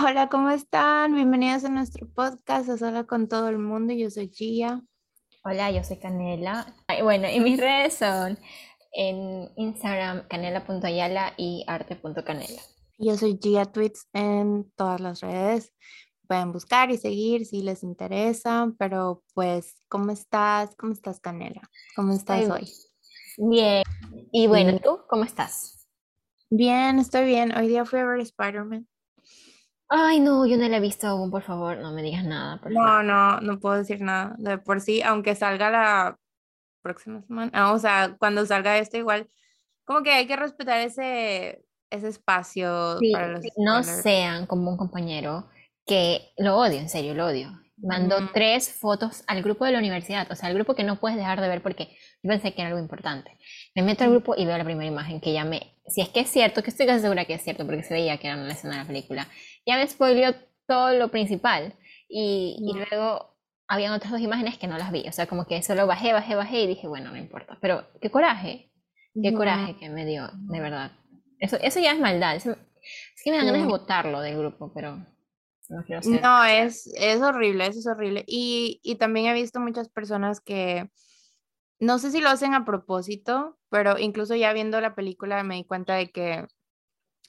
Hola, ¿cómo están? Bienvenidos a nuestro podcast a Sola con todo el mundo. Yo soy Gia. Hola, yo soy Canela. Ay, bueno, y mis redes son en Instagram canela.ayala y arte.canela. Yo soy Gia Tweets en todas las redes. Pueden buscar y seguir si les interesa, pero pues, ¿cómo estás? ¿Cómo estás, Canela? ¿Cómo estás Ay, hoy? Bien. Y bueno. ¿tú cómo estás? Bien, estoy bien. Hoy día fui a ver Spider-Man. Ay, no, yo no la he visto aún, por favor, no me digas nada, por No, favor. no, no puedo decir nada. De por sí, aunque salga la próxima semana, ah, o sea, cuando salga esto igual, como que hay que respetar ese, ese espacio Sí, para los no sean como un compañero que lo odio, en serio, lo odio. Mandó Ujú. tres fotos al grupo de la universidad, o sea, al grupo que no puedes dejar de ver porque yo pensé que era algo importante. Me meto al grupo y veo la primera imagen que ya me, si es que es cierto, que estoy casi segura que es cierto porque se veía que era una escena de la película, ya me spoileó todo lo principal y, y No. luego habían otras dos imágenes que no las vi, o sea, como que solo bajé, bajé, bajé y dije, bueno, no importa, pero qué coraje, qué Ujú. coraje que me dio, de verdad. Eso, eso ya es maldad, eso- es que me dan ganas de Sí. botarlo del grupo, pero no quiero ser. No, es, es horrible, eso es horrible. Y, y también he visto muchas personas que, no sé si lo hacen a propósito, pero incluso ya viendo la película me di cuenta de que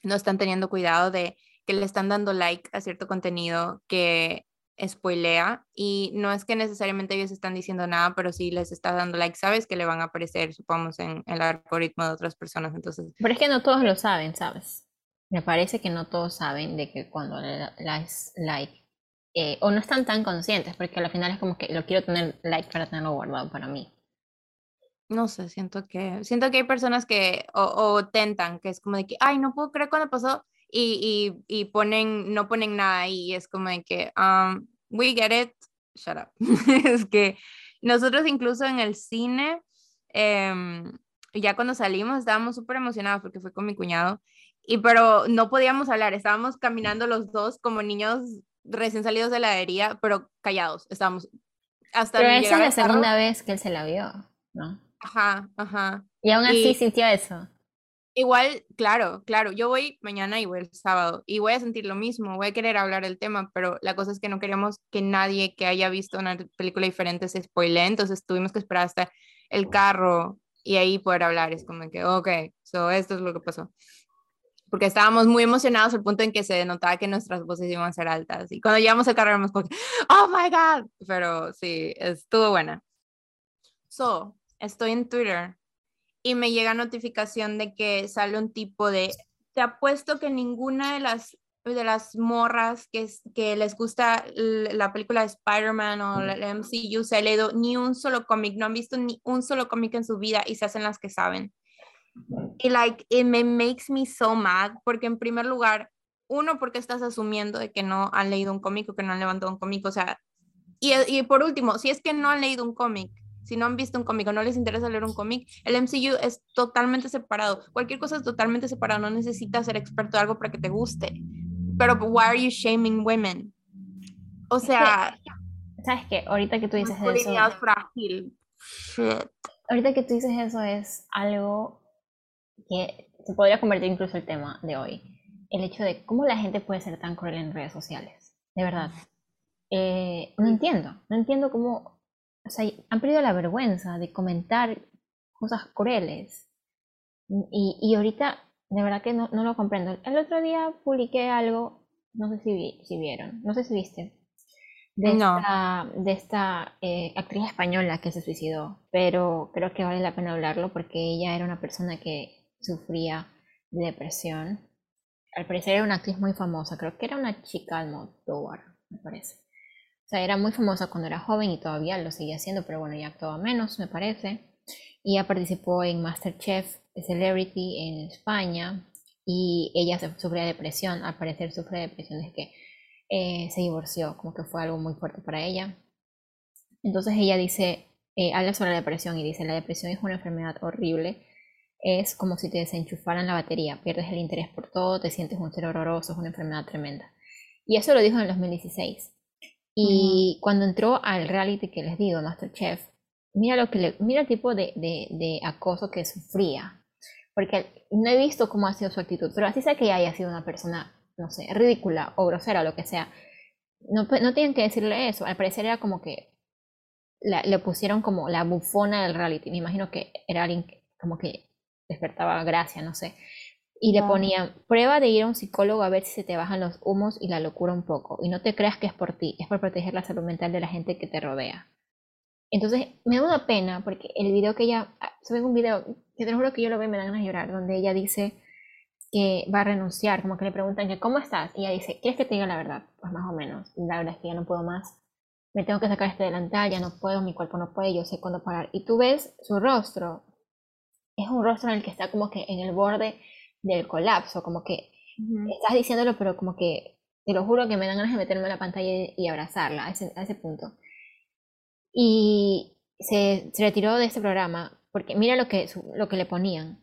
no están teniendo cuidado de que le están dando like a cierto contenido que spoilea y no es que necesariamente ellos están diciendo nada, pero sí les está dando like, sabes que le van a aparecer, supongamos, en el algoritmo de otras personas. Entonces, Pero es que no todos lo saben, ¿sabes? Me parece que no todos saben de que cuando le das like, eh, o no están tan conscientes, porque al final es como que lo quiero tener like para tenerlo guardado para mí. no sé, siento que, siento que hay personas que o, o tentan, que es como de que, ay, no puedo creer cuando pasó y, y, y ponen, no ponen nada ahí y es como de que, um, we get it, shut up. es que nosotros incluso en el cine, em, ya cuando salimos estábamos súper emocionados porque fue con mi cuñado, y pero no podíamos hablar, estábamos caminando los dos como niños recién salidos de la heladería, pero callados, estábamos hasta Pero esa es la segunda vez que él se la vio, ¿no? Ajá, ajá. Y aún así Y- sintió eso. Igual, claro, claro, yo voy mañana y voy el sábado y voy a sentir lo mismo, voy a querer hablar del tema, pero la cosa es que no queríamos que nadie que haya visto una película diferente se spoilee, entonces tuvimos que esperar hasta el carro y ahí poder hablar. Es como que, ok, so esto es lo que pasó. Porque estábamos muy emocionados al punto en que se notaba que nuestras voces iban a ser altas. Y cuando llegamos al carro, éramos como, oh my God. Pero sí, estuvo buena. So, estoy en Twitter y me llega notificación de que sale un tipo de, te apuesto que ninguna de las de las morras que, que les gusta la película de Spider-Man o la MCU se ha leído ni un solo cómic, no han visto ni un solo cómic en su vida y se hacen las que saben. Y like, it me makes me so mad porque en primer lugar, uno, porque estás asumiendo de que no han leído un cómic o que no han levantado un cómic, o sea, y, y por último, si es que no han leído un cómic, si no han visto un cómic o no les interesa leer un cómic, el MCU es totalmente separado. Cualquier cosa es totalmente separada. No necesitas ser experto de algo para que te guste. Pero, why are you shaming women? O que- sea, ¿Sabes qué? Ahorita que tú dices eso, frágil. Shit. ahorita que tú dices eso es algo que se podría convertir incluso el tema de hoy. El hecho de cómo la gente puede ser tan cruel en redes sociales. De verdad. Eh, no entiendo. No entiendo cómo. O sea, han perdido la vergüenza de comentar cosas crueles. Y, y ahorita, de verdad que no, no lo comprendo. El otro día publiqué algo, no sé si, vi- si vieron, no sé si viste, de No. esta, de esta eh, actriz española que se suicidó, pero creo que vale la pena hablarlo porque ella era una persona que sufría de depresión. Al parecer era una actriz muy famosa, creo que era una chica Almodóvar, me parece. Sea, era muy famosa cuando era joven y todavía lo sigue haciendo, pero bueno, ya actuaba menos, me parece. Y ella participó en MasterChef Celebrity en España y ella de depresión, al parecer sufre de depresión desde que eh, se divorció, como que fue algo muy fuerte para ella. Entonces ella dice, eh, habla sobre la depresión y dice, la depresión es una enfermedad horrible, es como si te desenchufaran la batería, pierdes el interés por todo, te sientes un ser horroroso, es una enfermedad tremenda. Y eso lo dijo en el 2016. Y cuando entró al reality que les digo, Masterchef, mira lo que le, mira el tipo de, de, acoso que sufría. Porque no he visto cómo ha sido su actitud, pero así sé que haya sido una persona no sé, ridícula o grosera o lo que sea. No, no tienen que decirle eso. Al parecer era como que le pusieron como la bufona del reality. Me imagino que era alguien como que despertaba gracia, no sé. Y le ponían, prueba de ir a un psicólogo a ver si se te bajan los humos y la locura un poco. Y no te creas que es por ti, es por proteger la salud mental de la gente que te rodea. Entonces, me da una pena porque el video que ella, ah, sube un video, que te lo juro que yo lo veo y me dan ganas de llorar, donde ella dice que va a renunciar, como que le preguntan que ¿cómo estás? Y ella dice, ¿quieres que te diga la verdad? Pues más o menos. La verdad es que ya no puedo más. Me tengo que sacar este delantal, ya no puedo, mi cuerpo no puede, yo sé cuándo parar. Y tú ves su rostro, es un rostro en el que está como que en el borde del colapso, como que estás diciéndolo, pero como que te lo juro que me dan ganas de meterme en la pantalla y, abrazarla a ese, a ese, punto. Y se, se, retiró de este programa porque mira lo que, lo que le ponían.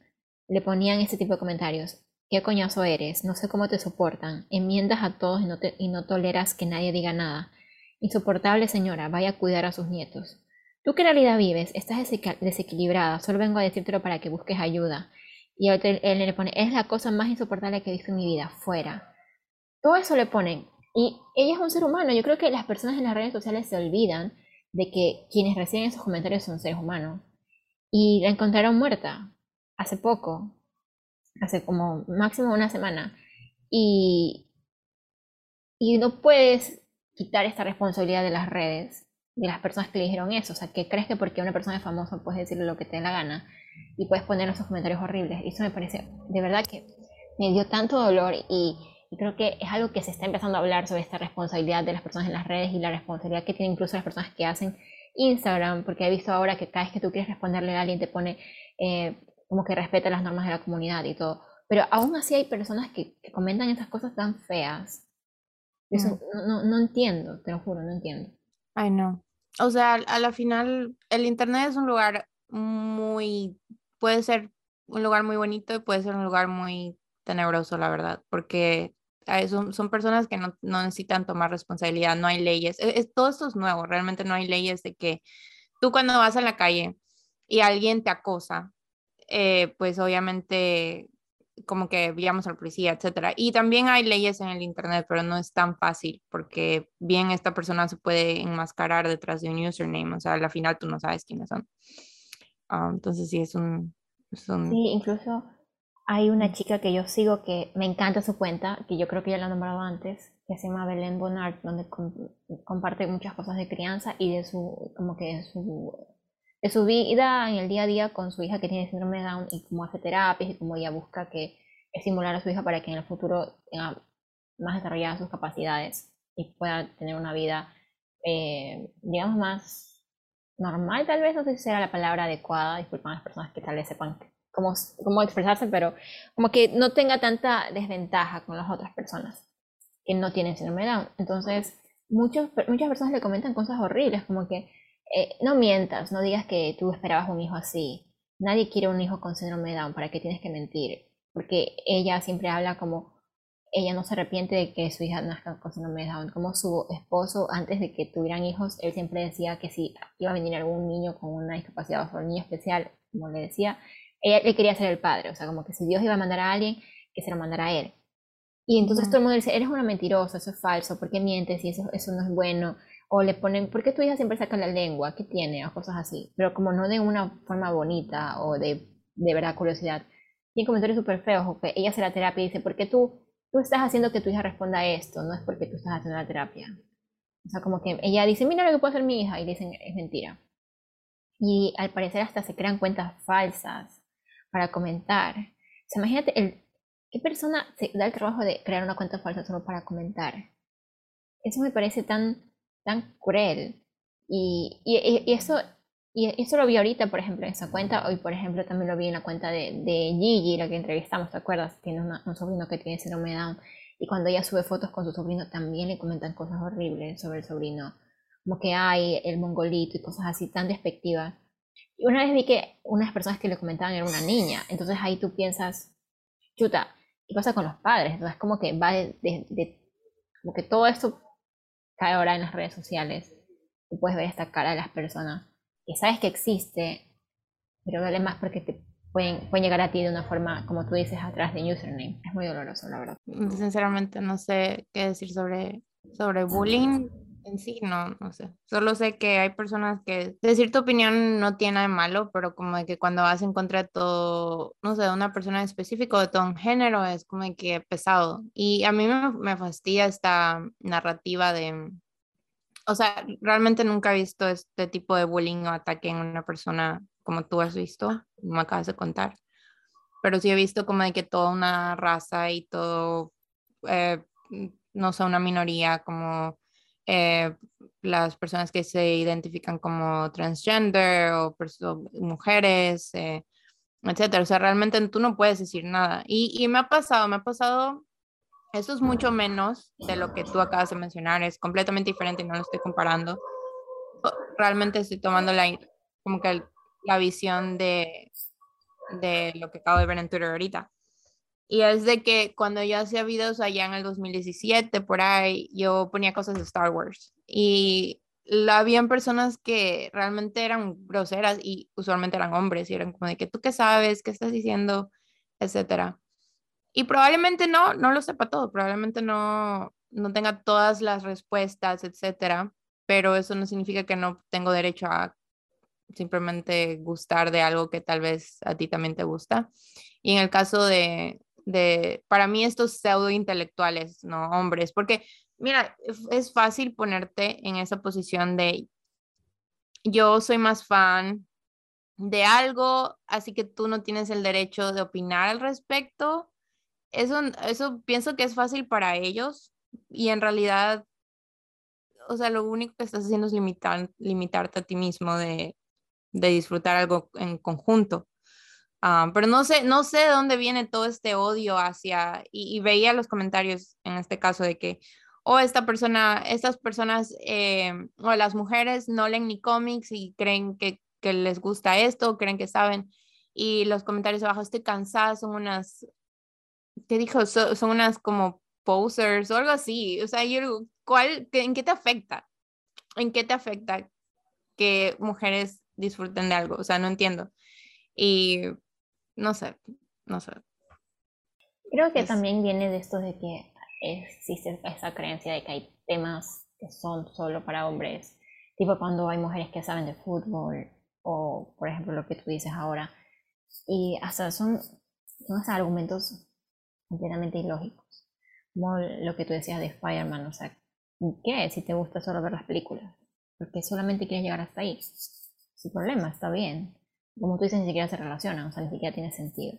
Le ponían este tipo de comentarios. ¿Qué coñazo eres? No sé cómo te soportan. Enmiendas a todos y no, te, y no toleras que nadie diga nada. Insoportable señora, vaya a cuidar a sus nietos. Tú qué realidad vives, estás desequilibrada, solo vengo a decírtelo para que busques ayuda. Y él, le pone, es la cosa más insoportable que he visto en mi vida, fuera. Todo eso le ponen. Y ella es un ser humano. Yo creo que las personas en las redes sociales se olvidan de que quienes reciben esos comentarios son seres humanos. Y la encontraron muerta hace poco, hace como máximo una semana. Y, y no puedes quitar esta responsabilidad de las redes, de las personas que le dijeron eso. O sea, que crees que porque una persona es famosa puedes decirle lo que te dé la gana y puedes poner esos comentarios horribles. Y eso me parece, de verdad que me dio tanto dolor y, creo que es algo que se está empezando a hablar sobre esta responsabilidad de las personas en las redes y la responsabilidad que tienen incluso las personas que hacen Instagram, porque he visto ahora que cada vez que tú quieres responderle a alguien te pone eh, como que respeta las normas de la comunidad y todo. Pero aún así hay personas que, comentan esas cosas tan feas. Eso mm. no, no, entiendo, te lo juro, no entiendo. Ay, no. O sea, a la final, el Internet es un lugar muy, puede ser un lugar muy bonito y puede ser un lugar muy tenebroso, la verdad, porque son, son personas que no, no, necesitan tomar responsabilidad, no hay leyes. E, es, todo esto es nuevo, realmente no hay leyes de que tú cuando vas a la calle y alguien te acosa, eh, pues obviamente como que veíamos al policía, etcétera. Y también hay leyes en el internet, pero no es tan fácil porque bien esta persona se puede enmascarar detrás de un username, o sea, al final tú no sabes quiénes son. Ah, entonces sí es un, Sí, incluso hay una chica que yo sigo que me encanta su cuenta, que yo creo que ya la he nombrado antes, que se llama Belén Bonard, donde comparte muchas cosas de crianza y de su, como que de su de su vida en el día a día con su hija que tiene síndrome de Down y cómo hace terapias y cómo ella busca que estimular a su hija para que en el futuro tenga más desarrolladas sus capacidades y pueda tener una vida, eh, digamos, más normal, tal vez, no sé si será la palabra adecuada, disculpan a las personas que tal vez sepan cómo, cómo expresarse, pero como que no tenga tanta desventaja con las otras personas que no tienen síndrome Down. Entonces, muchos, muchas personas le comentan cosas horribles, como que eh, no mientas, no digas que tú esperabas un hijo así. Nadie quiere un hijo con síndrome Down, ¿para qué tienes que mentir? Porque ella siempre habla como ella no se arrepiente de que su hija nazca con síndrome de Down. Como su esposo, antes de que tuvieran hijos, él siempre decía que si iba a venir algún niño con una discapacidad o un niño especial, como le decía, ella le quería ser el padre. O sea, como que si Dios iba a mandar a alguien, que se lo mandara a él. Y entonces todo el mundo dice, eres una mentirosa, eso es falso, ¿por qué mientes? Y eso, eso no es bueno o le ponen, ¿por qué tu hija siempre saca la lengua? ¿Qué tiene? O cosas así. Pero como no de una forma bonita o de, de verdad curiosidad. Tiene comentarios súper feos, o que ella hace la terapia y dice, ¿por qué tú, tú estás haciendo que tu hija responda a esto? No es porque tú estás haciendo la terapia. O sea, como que ella dice, mira lo que puede hacer mi hija, y dicen, es mentira. Y al parecer hasta se crean cuentas falsas para comentar. O sea, imagínate, el, ¿qué persona se da el trabajo de crear una cuenta falsa solo para comentar? Eso me parece tan tan cruel. Y, y, eso, y eso lo vi ahorita, por ejemplo, en esa cuenta. Hoy, por ejemplo, también lo vi en la cuenta de, de Gigi, la que entrevistamos, ¿te acuerdas? Tiene un sobrino que tiene síndrome de Down. Y cuando ella sube fotos con su sobrino, también le comentan cosas horribles sobre el sobrino. Como que hay el mongolito y cosas así tan despectivas. Y una vez vi que unas personas que le comentaban era una niña. Entonces ahí tú piensas, chuta, ¿qué pasa con los padres? Entonces como que va de, de como que todo esto cae ahora en las redes sociales. Tú puedes ver esta cara de las personas que sabes que existe, pero duele más porque te pueden, pueden llegar a ti de una forma, como tú dices, atrás de username. Es muy doloroso, la verdad. Sinceramente no sé qué decir sobre, sobre bullying en sí, no, no sé. Solo sé que hay personas que decir tu opinión no tiene nada de malo, pero como de que cuando vas en contra de todo, no sé, de una persona específica, de todo un género, es como de que pesado. Y a mí me, me fastidia esta narrativa de, o sea, realmente nunca he visto este tipo de bullying o ataque en una persona como tú has visto, me acabas de contar. Pero sí he visto como de que toda una raza y todo, eh, no sé, una minoría como eh, las personas que se identifican como transgender o mujeres, eh, etcétera. O sea, realmente tú no puedes decir nada. Y, y, me ha pasado, me ha pasado, esto es mucho menos de lo que tú acabas de mencionar, es completamente diferente no lo estoy comparando. Realmente estoy tomando la, como que la visión de, de lo que acabo de ver en Twitter ahorita. Y es de que cuando yo hacía videos allá en el 2017, por ahí, yo ponía cosas de Star Wars. Y habían personas que realmente eran groseras y usualmente eran hombres y eran como de que tú qué sabes, qué estás diciendo, etcétera. Y probablemente no, no lo sepa todo, probablemente no, no tenga todas las respuestas, etcétera, pero eso no significa que no tengo derecho a simplemente gustar de algo que tal vez a ti también te gusta. Y en el caso de, de, para mí estos pseudo intelectuales, ¿no? Hombres, porque mira, es fácil ponerte en esa posición de yo soy más fan de algo, así que tú no tienes el derecho de opinar al respecto. Eso, eso pienso que es fácil para ellos y en realidad, o sea, lo único que estás haciendo es limitar, limitarte a ti mismo de, de disfrutar algo en conjunto. Ah, pero no sé, no sé de dónde viene todo este odio hacia, y, veía los comentarios en este caso de que, oh, esta persona, estas personas eh, o las mujeres no leen ni cómics y creen que, que les gusta esto, creen que saben, y los comentarios abajo, estoy cansada, son unas, ¿qué dijo? son unas como posers o algo así, o sea, yo, ¿cuál, ¿en qué te afecta? ¿En qué te afecta que mujeres disfruten de algo? O sea, no entiendo. Y no sé, no sé. Creo que también viene de esto de que existe esa creencia de que hay temas que son solo para hombres, tipo cuando hay mujeres que saben de fútbol o, por ejemplo, lo que tú dices ahora. Y hasta son, son argumentos completamente ilógicos. Como lo que tú decías de Spider-Man, o sea, ¿qué? Si te gusta solo ver las películas, porque solamente quieres llegar hasta ahí. Sin problema, está bien como tú dices, ni siquiera se relacionan, o sea, ni siquiera tiene sentido.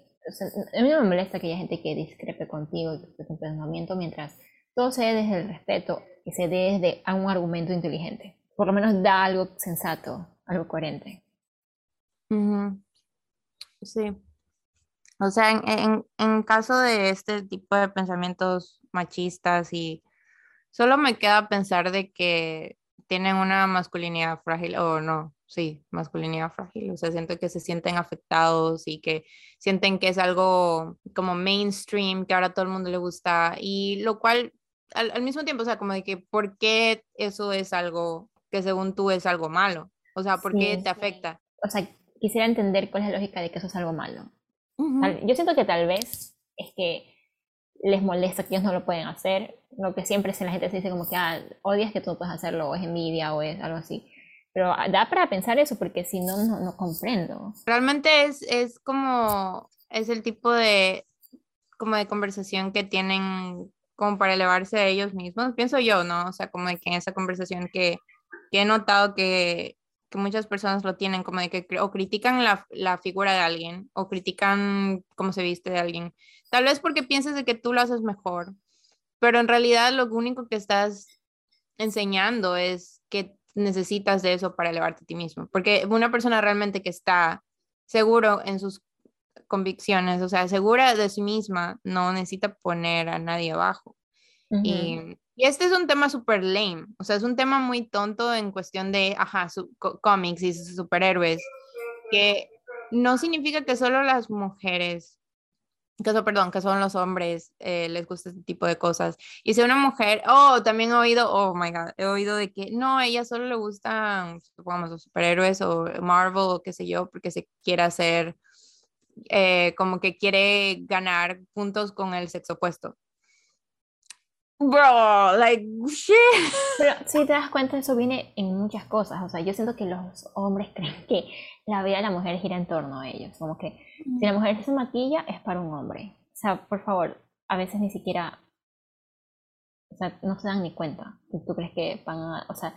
a mí no me molesta que haya gente que discrepe contigo y que tu pensamiento mientras todo se dé desde el respeto y se dé desde a un argumento inteligente. Por lo menos da algo sensato, algo coherente. Sí. O sea, en, en, en caso de este tipo de pensamientos machistas y solo me queda pensar de que tienen una masculinidad frágil o no, sí, masculinidad frágil, o sea, siento que se sienten afectados y que sienten que es algo como mainstream, que ahora todo el mundo le gusta, y lo cual al, mismo tiempo, o sea, como de que, ¿por qué eso es algo que según tú es algo malo? O sea, ¿por qué te afecta? O sea, quisiera entender cuál es la lógica de que eso es algo malo. Yo siento que tal vez es que les molesta que ellos no lo pueden hacer, lo que siempre la gente se dice como que ah, odias que tú puedes hacerlo, o es envidia, o es algo así. Pero da para pensar eso porque si no, no, comprendo. Realmente es, es como, es el tipo de, como de conversación que tienen como para elevarse a ellos mismos, pienso yo, ¿no? O sea, como que en esa conversación que, que he notado que, que, muchas personas lo tienen, como de que o critican la, la, figura de alguien o critican cómo se viste de alguien, tal vez porque piensas de que tú lo haces mejor, pero en realidad lo único que estás enseñando es que necesitas de eso para elevarte a ti mismo, porque una persona realmente que está seguro en sus convicciones, o sea, segura de sí misma, no necesita poner a nadie abajo. y, este es un tema súper lame, o sea, es un tema muy tonto en cuestión de, ajá, cómics y superhéroes, que no significa que solo las mujeres que perdón, que son los hombres, eh, les gusta este tipo de cosas. Y si una mujer, oh, también he oído, oh my god, he oído de que no, a ella solo le gustan, supongamos, los superhéroes o Marvel o qué sé yo, porque se quiere hacer eh, como que quiere ganar puntos con el sexo opuesto. Bro, like, shit. Pero si te das cuenta, eso viene en muchas cosas. O sea, yo siento que los hombres creen que la vida de la mujer gira en torno a ellos. Como que si la mujer se maquilla, es para un hombre. O sea, por favor, a veces ni siquiera. O sea, no se dan ni cuenta. ¿Tú crees que van a.? O sea,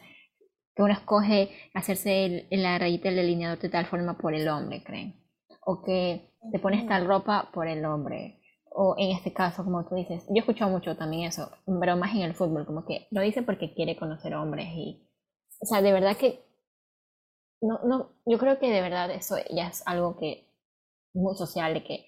que uno escoge hacerse la rayita del delineador de tal forma por el hombre, creen. O que te pones tal ropa por el hombre o en este caso, como tú dices, yo he escuchado mucho también eso, pero más en el fútbol, como que lo dice porque quiere conocer hombres y, o sea, de verdad que, no, no, yo creo que de verdad eso ya es algo que, muy social, de que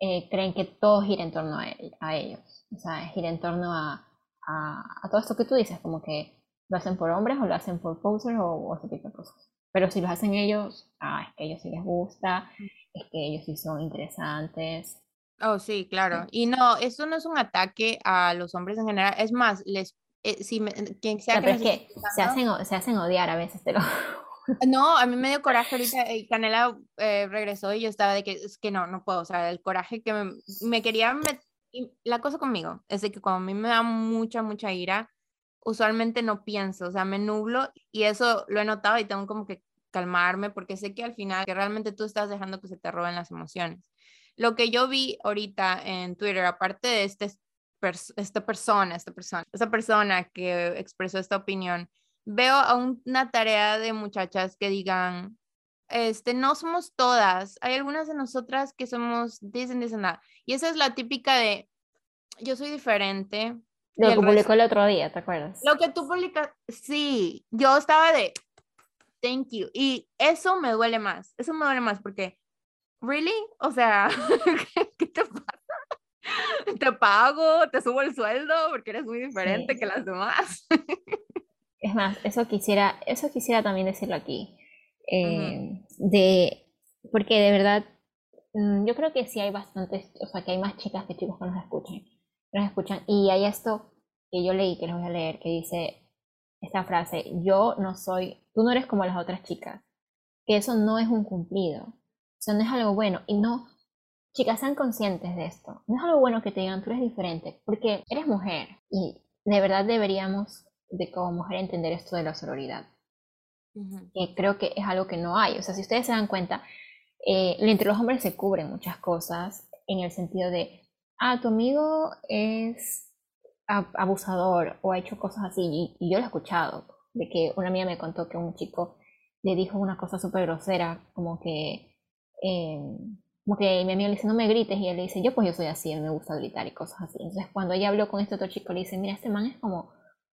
eh, creen que todo gira en torno a, ellos, o sea, gira en torno a, a, todo esto que tú dices, como que lo hacen por hombres o lo hacen por posers o, o ese tipo de cosas. Pero si lo hacen ellos, ah, es que a ellos sí les gusta, es que ellos sí son interesantes, Oh, sí, claro. Y no, eso no es un ataque a los hombres en general. Es más, les, eh, si quien sea que, que se hacen, se hacen odiar a veces, te lo No, a mí me dio coraje ahorita y Canela eh, regresó y yo estaba de que es que no, no puedo, o sea, el coraje que me, me quería la cosa conmigo es de que cuando a mí me da mucha, mucha ira, usualmente no pienso, o sea, me nublo y eso lo he notado y tengo como que calmarme porque sé que al final que realmente tú estás dejando que se te roben las emociones. Lo que yo vi ahorita en Twitter, aparte de este, esta persona, esta persona, esta persona que expresó esta opinión, veo a una tarea de muchachas que digan, este, no somos todas, hay algunas de nosotras que somos, dicen, dicen nada. Y esa es la típica de, yo soy diferente. Lo que publicó el otro día, ¿te acuerdas? Lo que tú publicas, sí, yo estaba de, thank you. Y eso me duele más, eso me duele más porque ¿really? O sea, ¿qué te pasa? Te pago, te subo el sueldo porque eres muy diferente que las demás. Es más, eso quisiera, eso quisiera también decirlo aquí. Eh, de, porque de verdad, mm, yo creo que sí hay bastantes, o sea, que hay más chicas que chicos que nos escuchan. Nos escuchan. Y hay esto que yo leí, que les voy a leer, que dice esta frase, yo no soy, tú no eres como las otras chicas. Que eso no es un cumplido. O sea, no es algo bueno. Y no, chicas, sean conscientes de esto. No es algo bueno que te digan, tú eres diferente, porque eres mujer. Y de verdad deberíamos, de como mujer, entender esto de la sororidad. Que creo que es algo que no hay. O sea, si ustedes se dan cuenta, eh, entre los hombres se cubren muchas cosas en el sentido de, ah, tu amigo es abusador o ha hecho cosas así. Y, y yo lo he escuchado, de que una amiga me contó que un chico le dijo una cosa súper grosera, como que eh, como que mi amigo le dice, no me grites, y él le dice, yo pues yo soy así, me gusta gritar y cosas así. Entonces cuando ella habló con este otro chico, le dice, mira, este man es como,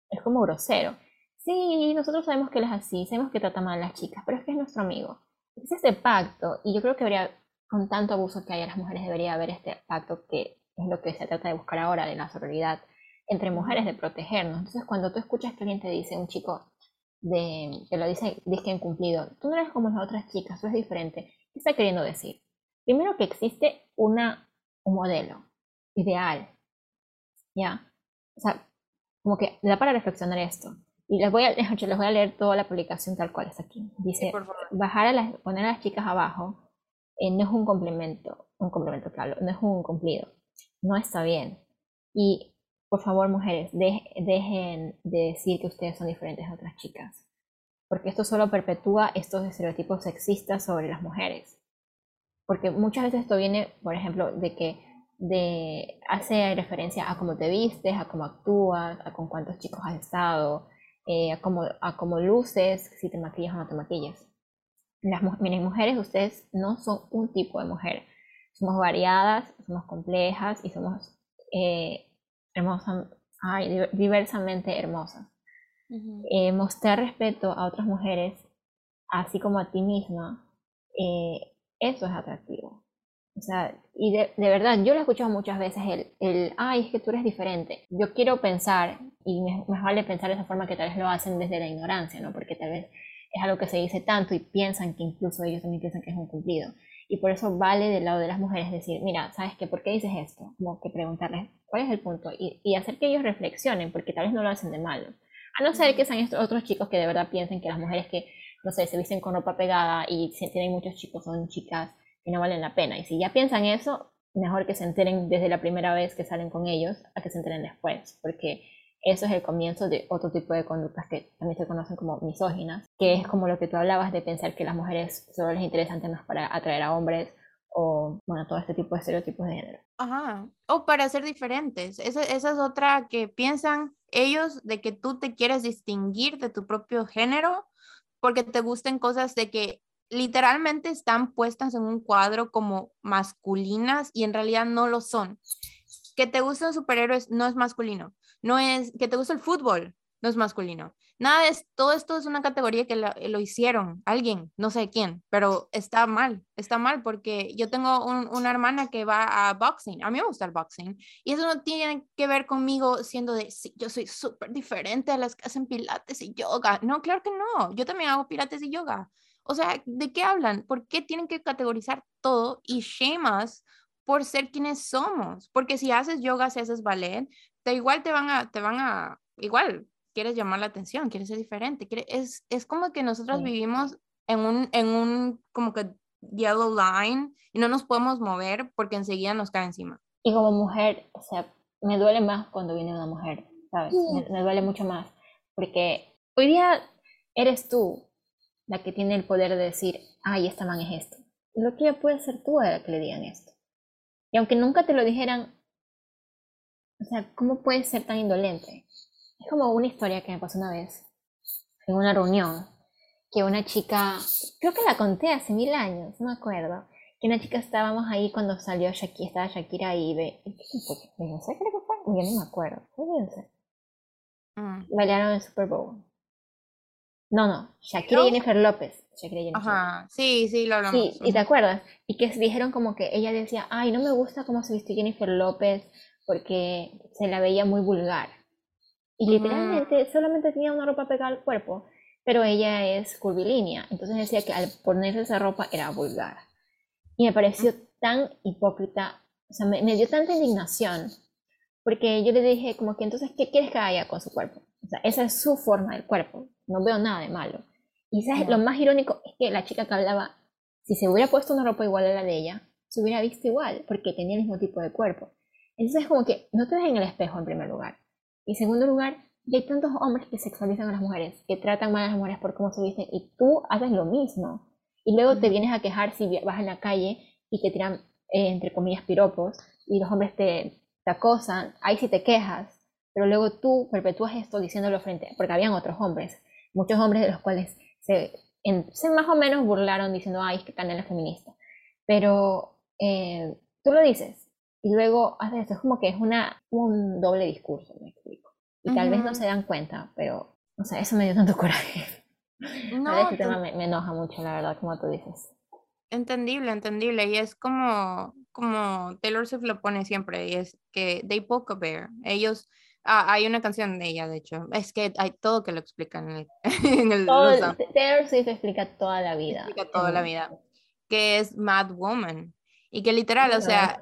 es como grosero. Sí, nosotros sabemos que él es así, sabemos que trata mal a las chicas, pero es que es nuestro amigo. Es este pacto, y yo creo que habría, con tanto abuso que hay a las mujeres, debería haber este pacto que es lo que se trata de buscar ahora, de la sororidad entre mujeres, de protegernos. Entonces cuando tú escuchas que alguien te dice, un chico de, te lo dice, dice que incumplido, tú no eres como las otras chicas, tú eres diferente, ¿Qué está queriendo decir? Primero que existe una, un modelo ideal, ¿ya? O sea, como que da para reflexionar esto. Y les voy a, les voy a leer toda la publicación tal cual es aquí. Dice, bajar a las, poner a las chicas abajo eh, no es un complemento, un complemento, claro, no es un cumplido. No está bien. Y por favor, mujeres, dejen de decir que ustedes son diferentes a otras chicas porque esto solo perpetúa estos estereotipos sexistas sobre las mujeres. Porque muchas veces esto viene, por ejemplo, de que de, hace referencia a cómo te vistes, a cómo actúas, a con cuántos chicos has estado, eh, a, cómo, a cómo luces, si te maquillas o no te maquillas. Las miren, mujeres, ustedes no son un tipo de mujer. Somos variadas, somos complejas y somos eh, hermosas, diversamente hermosas. Eh, mostrar respeto a otras mujeres, así como a ti misma, eh, eso es atractivo. O sea, y de, verdad, yo lo he escuchado muchas veces, el, el, ay, es que tú eres diferente. Yo quiero pensar, y me, vale pensar de esa forma que tal vez lo hacen desde la ignorancia, ¿no? Porque tal vez es algo que se dice tanto y piensan que incluso ellos también piensan que es un cumplido. Y por eso vale del lado de las mujeres decir, mira, ¿sabes qué? ¿Por qué dices esto? Como que preguntarles cuál es el punto y, y hacer que ellos reflexionen, porque tal vez no lo hacen de malo. A no ser que sean estos otros chicos que de verdad piensen que las mujeres que, no sé, se visten con ropa pegada y tienen muchos chicos son chicas y no valen la pena. Y si ya piensan eso, mejor que se enteren desde la primera vez que salen con ellos a que se enteren después, porque eso es el comienzo de otro tipo de conductas que también se conocen como misóginas, que es como lo que tú hablabas de pensar que las mujeres solo les interesan temas para atraer a hombres o, bueno, todo este tipo de estereotipos de género. Ajá, o para ser diferentes. Esa, esa es otra que piensan ellos de que tú te quieres distinguir de tu propio género porque te gusten cosas de que literalmente están puestas en un cuadro como masculinas y en realidad no lo son. Que te gusten superhéroes no es masculino. No es que te guste el fútbol, no es masculino. Nada de todo esto es una categoría que lo, hicieron alguien, no sé quién, pero está mal, está mal porque yo tengo una hermana que va a boxing, a mí me gusta el boxing y eso no tiene que ver conmigo siendo de, sí, yo soy súper diferente a las que hacen pilates y yoga. No, claro que no, yo también hago pilates y yoga. O sea, ¿de qué hablan? ¿Por qué tienen que categorizar todo y shame por ser quienes somos? Porque si haces yoga, si haces ballet, te igual te van a, te van a, igual quieres llamar la atención, quieres ser diferente. es, es como que nosotros vivimos en un, en un como que yellow line y no nos podemos mover porque enseguida nos cae encima. Y como mujer, o sea, me duele más cuando viene una mujer, ¿sabes? Me, duele mucho más porque hoy día eres tú la que tiene el poder de decir, ay, esta man es esto. Lo que ya puede ser tú a la que le digan esto. Y aunque nunca te lo dijeran, o sea, ¿cómo puedes ser tan indolente? Es como una historia que me pasó una vez en una reunión, que una chica, creo que la conté hace mil años, no me acuerdo, que una chica estábamos ahí cuando salió Shakira, estaba Shakira y ve, no sé, creo que fue, yo no me acuerdo, mm. Bailaron el Super Bowl. No, no, Shakira y Jennifer López. Shakira y Jennifer. Ajá, sí, sí, lo hablamos. Sí, y te acuerdas. Y que dijeron como que ella decía, ay, no me gusta cómo se vistió Jennifer López porque se la veía muy vulgar. Y literalmente solamente tenía una ropa pegada al cuerpo, pero ella es curvilínea. Entonces decía que al ponerse esa ropa era vulgar. Y me pareció tan hipócrita, o sea, me, dio tanta indignación, porque yo le dije como que entonces, ¿qué quieres que haya con su cuerpo? O sea, esa es su forma del cuerpo, no veo nada de malo. Y ¿sabes? lo más irónico es que la chica que hablaba, si se hubiera puesto una ropa igual a la de ella, se hubiera visto igual, porque tenía el mismo tipo de cuerpo. Entonces es como que no te ves en el espejo en primer lugar. Y en segundo lugar, hay tantos hombres que sexualizan a las mujeres, que tratan mal a las mujeres por cómo se visten, y tú haces lo mismo. Y luego te vienes a quejar si vas en la calle y te tiran, eh, entre comillas, piropos, y los hombres te, te acosan, ahí sí te quejas, pero luego tú perpetúas esto diciéndolo frente, porque habían otros hombres, muchos hombres de los cuales se, se más o menos burlaron diciendo, ay, es que Canela feminista. Pero eh, tú lo dices, y luego haces esto, es como que es una, un doble discurso, me explico. Y tal vez no se dan cuenta, pero, o sea, eso me dio tanto coraje. No, ese tema me, enoja mucho, la verdad, como tú dices. Entendible, entendible. Y es como, como Taylor Swift lo pone siempre, y es que they poke a bear. Ellos, ah, hay una canción de ella, de hecho. Es que hay todo que lo explican en el... En el Taylor Swift explica toda la vida. Explica toda la vida. Que es Mad Woman. Y que literal, o sea,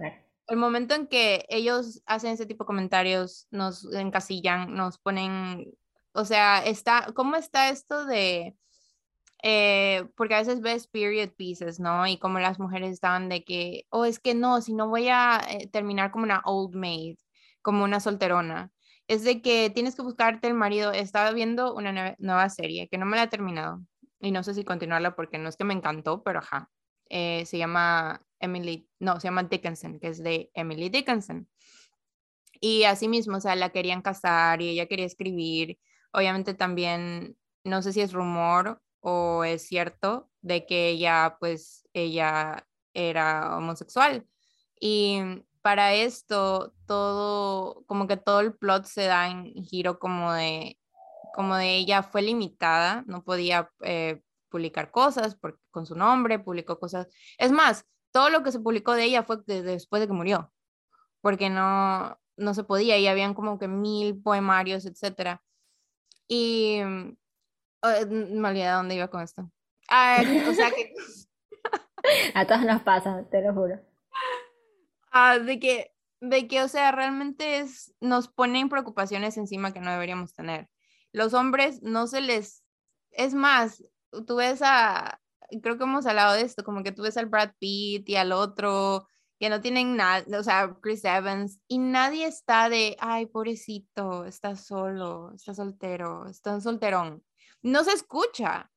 el momento en que ellos hacen ese tipo de comentarios, nos encasillan, nos ponen, o sea, está, ¿cómo está esto de, eh, porque a veces ves period pieces, ¿no? Y como las mujeres estaban de que, oh, es que no, si no voy a eh, terminar como una old maid, como una solterona. Es de que tienes que buscarte el marido. Estaba viendo una nueva serie que no me la he terminado y no sé si continuarla porque no es que me encantó, pero ajá. Eh, se llama Emily, no, se llama Dickinson, que es de Emily Dickinson. Y así mismo, o sea, la querían casar y ella quería escribir. Obviamente también, no sé si es rumor o es cierto de que ella, pues, ella era homosexual. Y para esto, todo, como que todo el plot se da en giro como de, como de ella fue limitada, no podía eh, publicar cosas con su nombre, publicó cosas. Es más, todo lo que se publicó de ella fue después de que murió, porque no, no se podía y habían como que mil poemarios, etc. Y oh, me olvidé de dónde iba con esto. Ah, o sea que... A todos nos pasa, te lo juro. Ah, de que, de que, o sea, realmente es, nos ponen preocupaciones encima que no deberíamos tener. Los hombres no se les, es más, tú ves a, creo que hemos hablado de esto, como que tú ves al Brad Pitt y al otro, que no tienen nada, o sea, Chris Evans, y nadie está de, ay, pobrecito, está solo, está soltero, está solterón. No se escucha.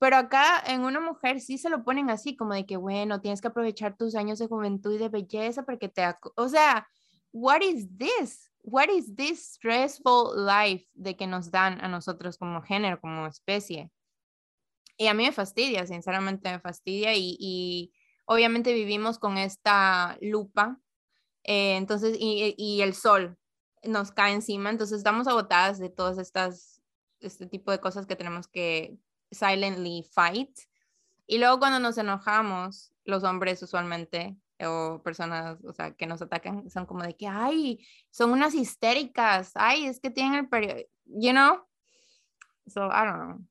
Pero acá en una mujer sí se lo ponen así, como de que, bueno, tienes que aprovechar tus años de juventud y de belleza porque te... O sea, what is this? What is this stressful life de que nos dan a nosotros como género, como especie? Y a mí me fastidia, sinceramente me fastidia y, y obviamente vivimos con esta lupa, eh, entonces, y, y, el sol nos cae encima, entonces estamos agotadas de todas estas, este tipo de cosas que tenemos que silently fight. Y luego cuando nos enojamos, los hombres usualmente o personas, o sea, que nos atacan, son como de que, ay, son unas histéricas, ay, es que tienen el periodo, you know? So, I don't know.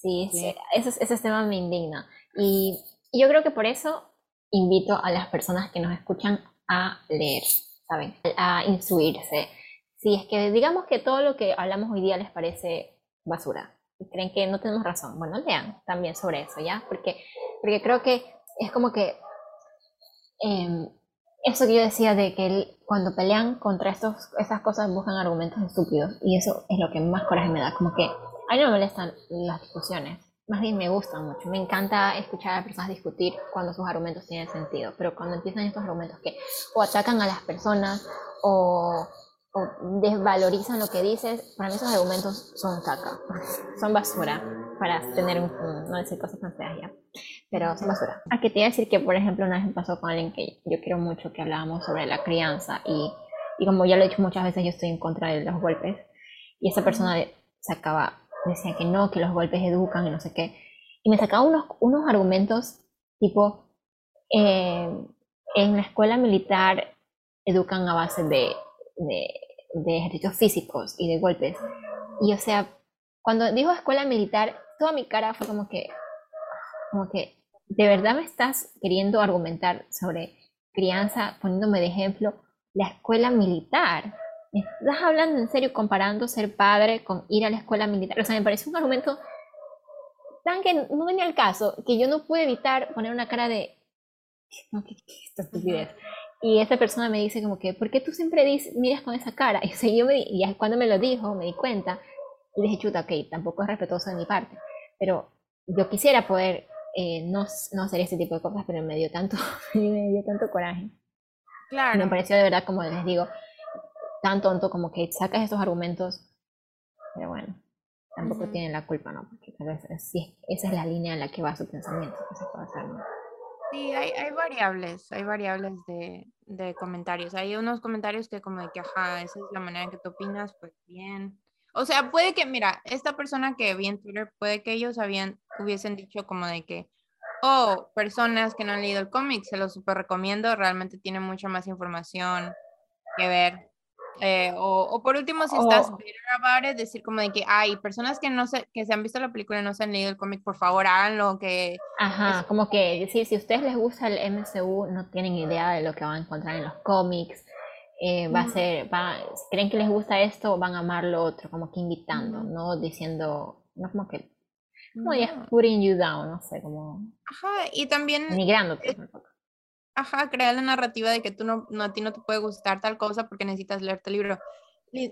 Sí, sí. Ese, ese tema me indigna. Y yo creo que por eso invito a las personas que nos escuchan a leer, ¿saben? A instruirse. Si es que digamos que todo lo que hablamos hoy día les parece basura, y creen que no tenemos razón. Bueno, lean también sobre eso, ¿ya? Porque, porque creo que es como que em, eso que yo decía de que cuando pelean contra estos, estas cosas buscan argumentos estúpidos y eso es lo que más coraje me da, como que a mí no me molestan las discusiones, más bien me gustan mucho, me encanta escuchar a personas discutir cuando sus argumentos tienen sentido, pero cuando empiezan estos argumentos que o atacan a las personas o desvalorizan lo que dices, para mí esos argumentos son caca, son basura, para tener no decir cosas tan feas ya, pero son basura. A que te iba a decir que, por ejemplo, una vez me pasó con alguien que yo quiero mucho, que hablábamos sobre la crianza y, y como ya lo he dicho muchas veces, yo estoy en contra de los golpes. Y esa persona sacaba, decía que no, que los golpes educan y no sé qué, y me sacaba unos, unos argumentos tipo, eh, en la escuela militar educan a base de, de de ejercicios físicos y de golpes. Y o sea, cuando dijo escuela militar, toda mi cara fue como que, como que, ¿de verdad me estás queriendo argumentar sobre crianza poniéndome de ejemplo la escuela militar? ¿Me estás hablando en serio comparando ser padre con ir a la escuela militar? O sea, me parece un argumento tan que no venía al caso, que yo no pude evitar poner una cara de, no, ¿qué, esta estupidez? Y esa persona me dice como que, ¿por qué tú siempre dices, miras con esa cara? Y, o yo me, y cuando me lo dijo, me di cuenta y dije, chuta, ok, tampoco es respetuoso de mi parte, pero yo quisiera poder eh, no, no, hacer ese tipo de cosas, pero me dio tanto, me dio tanto coraje. Claro. Me pareció de verdad, como les digo, tan tonto como que sacas estos argumentos, pero bueno, tampoco tienen la culpa, ¿no? Porque tal vez sí, esa es la línea en la que va su pensamiento, que se puede hacer, ¿no? Sí, hay, hay variables, hay variables de, de, comentarios. Hay unos comentarios que como de que, ajá, esa es la manera en que tú opinas, pues bien. O sea, puede que, mira, esta persona que vi en Twitter, puede que ellos habían, hubiesen dicho como de que, oh, personas que no han leído el cómic, se lo super recomiendo, realmente tiene mucha más información que ver eh, o, por último, si estás bitter decir como de que hay personas que no se, que se han visto la película y no se han leído el cómic, por favor háganlo, que... Ajá, como que decir, si a ustedes les gusta el MCU, no tienen idea de lo que van a encontrar en los cómics, eh, va a ser, va, creen que les gusta esto, van a amar lo otro, como que invitando, no diciendo, no como que, como ya putting you down, no sé, como... Ajá, y también... Migrándote ajá, crear la narrativa de que tú no, no, a ti no te puede gustar tal cosa porque necesitas leerte el libro.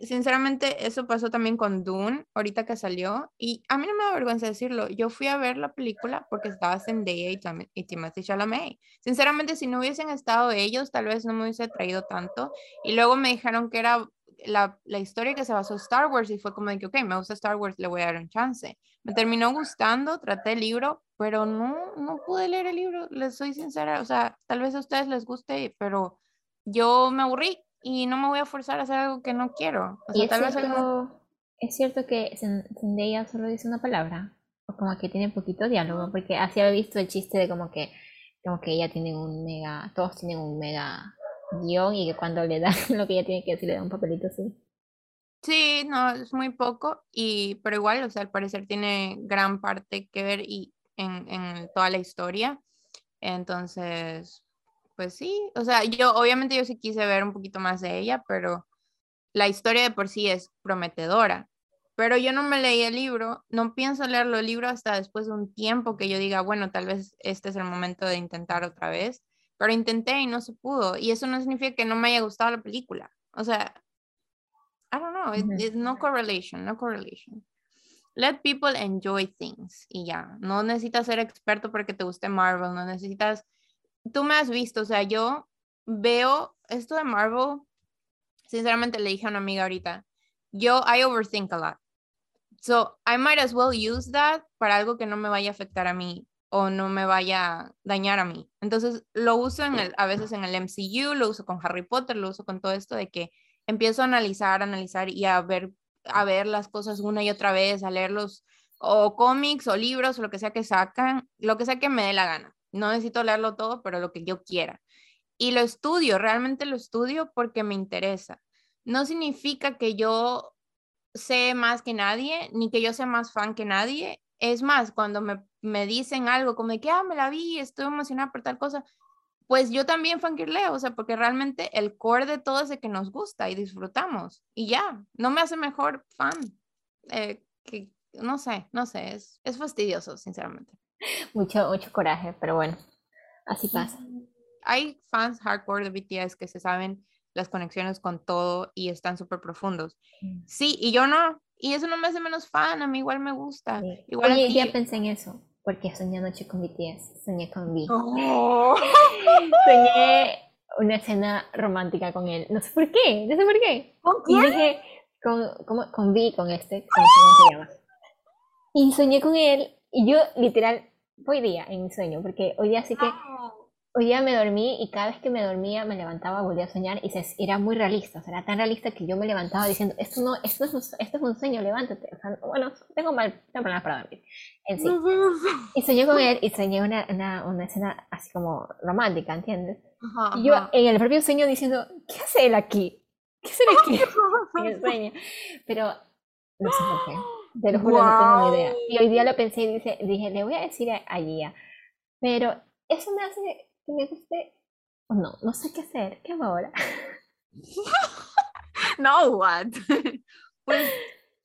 Sinceramente, eso pasó también con Dune, ahorita que salió, y a mí no me da vergüenza decirlo. Yo fui a ver la película porque estaba Zendaya y, y Timothy Chalamet. Sinceramente, si no hubiesen estado ellos, tal vez no me hubiese traído tanto. Y luego me dijeron que era la, la, historia que se basó en Star Wars y fue como de que, ok, me gusta Star Wars, le voy a dar un chance. Me terminó gustando, traté el libro, pero no, no pude leer el libro, les soy sincera, o sea, tal vez a ustedes les guste, pero yo me aburrí y no me voy a forzar a hacer algo que no quiero. O sea, tal cierto, vez es cierto que Zendaya solo dice una palabra, o como que tiene poquito diálogo, porque así había visto el chiste de como que, como que ella tiene un mega, todos tienen un mega guion y que cuando le dan lo que ella tiene que decir le da un papelito así. Sí, no, es muy poco, y, pero igual, o sea, al parecer tiene gran parte que ver y en, en toda la historia. Entonces, pues sí, o sea, yo obviamente yo sí quise ver un poquito más de ella, pero la historia de por sí es prometedora. pero yo no me leí el libro, no pienso leerlo el libro hasta después de un tiempo que yo diga, bueno, tal vez este es el momento de intentar otra vez, pero intenté y no se pudo, y eso no significa que no me haya gustado la película, o sea, I don't know, it's no correlation, no correlation. Let people enjoy things y ya, no necesitas ser experto porque te guste Marvel, no necesitas, tú me has visto, o sea, yo veo esto de Marvel, sinceramente le dije a una amiga ahorita, yo, I overthink a lot. So I might as well use that para algo que no me vaya a afectar a mí o no me vaya a dañar a mí. Entonces lo uso en el, a veces en el MCU, lo uso con Harry Potter, lo uso con todo esto de que empiezo a analizar, analizar y a ver, a ver las cosas una y otra vez, a leerlos o cómics o libros o lo que sea que sacan, lo que sea que me dé la gana. No necesito leerlo todo, pero lo que yo quiera. Y lo estudio, realmente lo estudio porque me interesa. No significa que yo sé más que nadie, ni que yo sea más fan que nadie. Es más, cuando me, me dicen algo como de que, ah, me la vi, estoy emocionada por tal cosa, pues yo también fangirleo, o sea, porque realmente el core de todo es de que nos gusta y disfrutamos. Y ya, no me hace mejor fan. Eh, que, no sé, no sé, es, es fastidioso, sinceramente. Mucho, mucho coraje, pero bueno, así pasa. Hay fans hardcore de BTS que se saben las conexiones con todo y están súper profundos. Mm. Sí, y yo no, y eso no me hace menos fan, a mí igual me gusta. Igual Oye, ya pensé en eso, porque soñé anoche con BTS, soñé con V. Oh. soñé una escena romántica con él, no sé por qué, no sé por qué. ¿Con quién? Y dije, con, con, con V, con este, ¿cómo se llama? Y soñé con él, y yo literal, hoy día en mi sueño, porque hoy día sí que Hoy día me dormí y cada vez que me dormía me levantaba, volvía a soñar y se, era muy realista, o sea, era tan realista que yo me levantaba diciendo, esto no, esto es un, esto es un sueño, levántate. O sea, bueno, tengo mal, tengo problemas para dormir. En sí. Y soñé con él y soñé una, una, una escena así como romántica, ¿entiendes? y yo en el propio sueño diciendo, ¿qué hace él aquí? ¿Qué hace él aquí? en el sueño. Pero no sé por qué. De lo juro, no tengo ni idea. Y hoy día lo pensé y dije, dije le voy a decir a, a Gia. Pero eso me hace que me guste o no, no sé qué hacer, ¿qué hago ahora? no, what? pues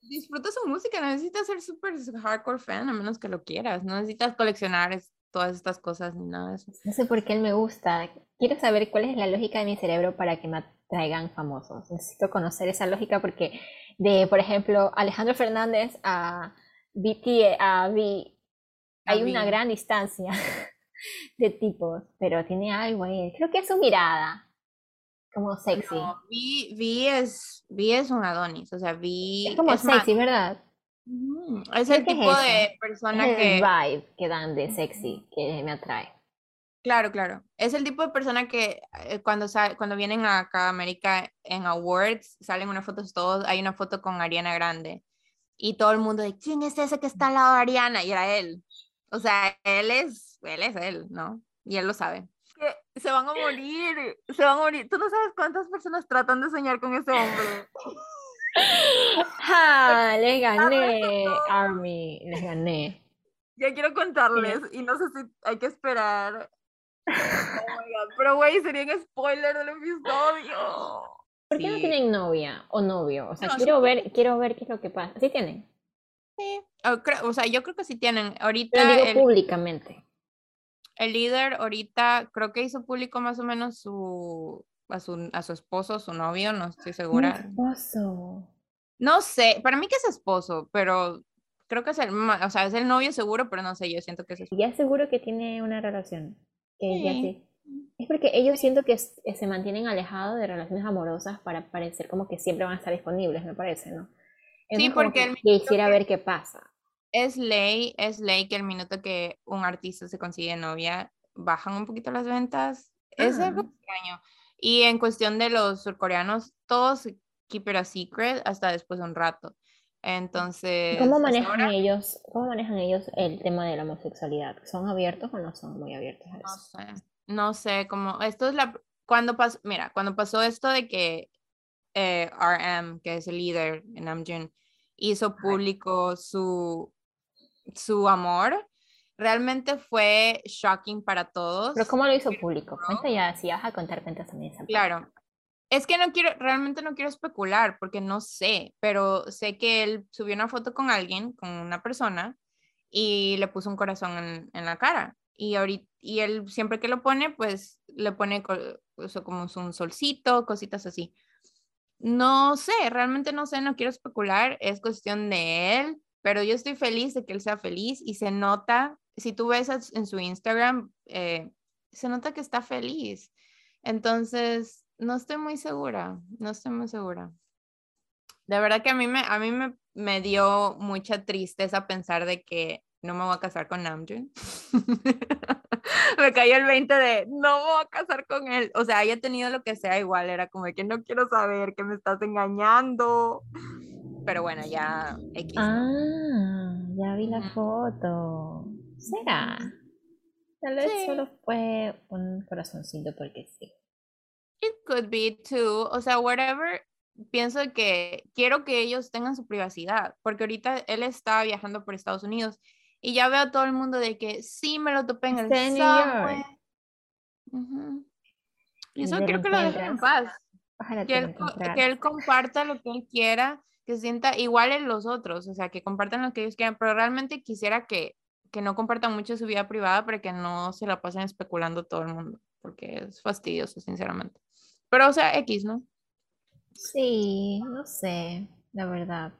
disfruta su música, no necesitas ser súper hardcore fan a menos que lo quieras, no necesitas coleccionar todas estas cosas ni nada de eso. No sé por qué él me gusta, quiero saber cuál es la lógica de mi cerebro para que me traigan famosos, necesito conocer esa lógica porque de, por ejemplo, Alejandro Fernández a BT, a V, hay una gran distancia. de tipos, pero tiene algo ahí. Creo que es su mirada, como sexy. No, vi, es, vi es un Adonis, o sea, vi... Es como sexy, ¿verdad? es el tipo de persona que... El vibe que dan de sexy, que me atrae. Claro, claro. Es el tipo de persona que eh, cuando, cuando vienen acá a América en awards, salen unas fotos todos, hay una foto con Ariana Grande y todo el mundo de quién es ese que está al lado de Ariana y era él. O sea, él es, él es él, ¿no? Y él lo sabe. Que se van a morir, se van a morir. Tú no sabes cuántas personas tratan de soñar con ese hombre. ¡Ja! Le gané, Army, les gané. Ya quiero contarles y no sé si hay que esperar. Oh my God. Pero, güey, sería un spoiler del episodio. ¿Por qué no tienen novia o novio? O sea, quiero, ver, quiero ver qué es lo que pasa. ¿Sí tienen? Sí, o, sea, yo creo que sí tienen. Ahorita. digo públicamente. El líder ahorita creo que hizo público más o menos su a su, a su esposo, su novio, no estoy segura. esposo. No sé, para mí que es esposo, pero creo que es el, o sea, es el novio seguro, pero no sé, yo siento que es esposo. Ya seguro que tiene una relación. Que ya sí. Es porque ellos siento que se mantienen alejados de relaciones amorosas para parecer como que siempre van a estar disponibles, me parece, ¿no? sí, porque quisiera ver qué pasa. Es ley, es ley que el minuto que un artista se consigue novia, bajan un poquito las ventas. Es algo ah. extraño. Y en cuestión de los surcoreanos, todos keep it a secret hasta después de un rato. Entonces. ¿Cómo manejan ellos? ¿Cómo manejan ellos el tema de la homosexualidad? ¿Son abiertos o no son muy abiertos a eso? No sé. No sé, como esto es la cuando pasó, mira, cuando pasó esto de que eh, RM, que es el líder en Namjoon, hizo público su, su amor, realmente fue shocking para todos. Pero ¿cómo lo hizo público? Cuenta ya, si vas a contar cuentas también. Claro. es que no quiero, realmente no quiero especular porque no sé, pero sé que él subió una foto con alguien, con una persona, y le puso un corazón en, en la cara. Y, ahorita, y él siempre que lo pone, pues le pone como un solcito, cositas así. No sé, realmente no sé, no quiero especular, es cuestión de él, pero yo estoy feliz de que él sea feliz y se nota, si tú ves en su Instagram, eh, se nota que está feliz. Entonces, no estoy muy segura, no estoy muy segura. De verdad que a mí me, a mí me, me dio mucha tristeza pensar de que no me voy a casar con Namjoon. me cayó el 20 de no voy a casar con él. O sea, haya tenido lo que sea igual, era como que no quiero saber que me estás engañando. Pero bueno, ya Ah, ya vi la foto. ¿Será? Tal vez solo fue un corazoncito porque sí. It could be too. O sea, whatever. Pienso que quiero que ellos tengan su privacidad, porque ahorita él está viajando por Estados Unidos y ya veo a todo el mundo de que sí me lo topé en el subway. Y eso quiero que lo dejen en paz. Que él, que él, comparta lo que él quiera, que se sienta igual en los otros, o sea, que compartan lo que ellos quieran, pero realmente quisiera que, que no compartan mucho su vida privada para que no se la pasen especulando todo el mundo, porque es fastidioso, sinceramente. Pero, o sea, X, ¿no? Sí, no sé, la verdad.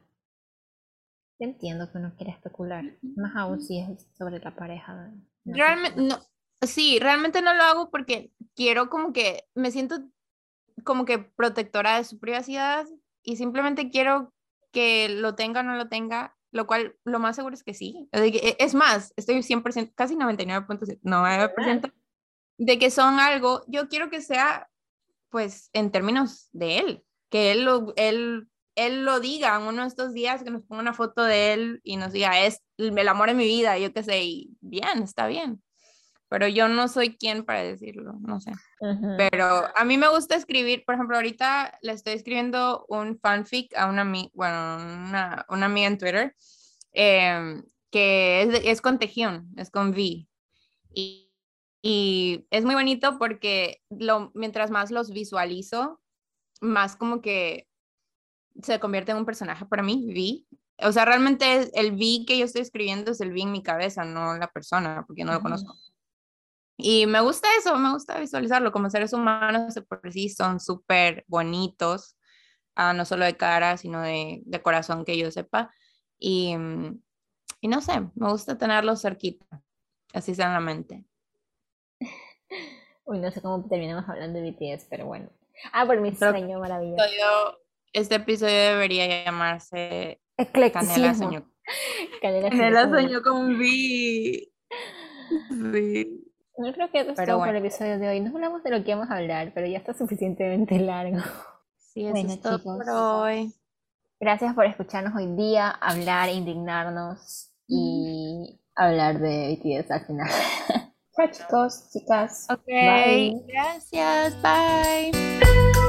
entiendo que uno quiere especular, más aún si es sobre la pareja. Realmente, no, sí, realmente no lo hago porque quiero como que me siento como que protectora de su privacidad y simplemente quiero que lo tenga o no lo tenga, lo cual lo más seguro es que sí. E, es más, estoy 100%, casi 99.9% de que son algo, yo quiero que sea pues en términos de él, que él lo, él, él lo diga en uno de estos días, que nos ponga una foto de él y nos diga, es el amor de mi vida, yo qué sé, y bien, está bien. Pero yo no soy quien para decirlo, no sé. Pero a mí me gusta escribir, por ejemplo, ahorita le estoy escribiendo un fanfic a una, bueno, una, una amiga en Twitter, em, que es, es con Tejión, es con V. Y, y es muy bonito porque lo, mientras más los visualizo, más como que se convierte en un personaje para mí, Vi. O sea, realmente el Vi que yo estoy escribiendo es el Vi en mi cabeza, no la persona, porque no lo conozco. Y me gusta eso, me gusta visualizarlo. Como seres humanos de por sí son súper bonitos, uh, no solo de cara, sino de, de, corazón, que yo sepa. Y, y no sé, me gusta tenerlos cerquita, así sea en la mente. Uy, no sé cómo terminamos hablando de BTS, pero bueno. Ah, por mi sueño maravilloso. Este episodio debería llamarse Canela Sueño. Canela, Sueño con V. Sí. Yo creo que eso es todo por el episodio de hoy. No hablamos de lo que íbamos a hablar, pero ya está suficientemente largo. Sí, eso es todo por hoy. Gracias por escucharnos hoy día, hablar, indignarnos y hablar de BTS al final. chicos, chicas. Ok, gracias, bye.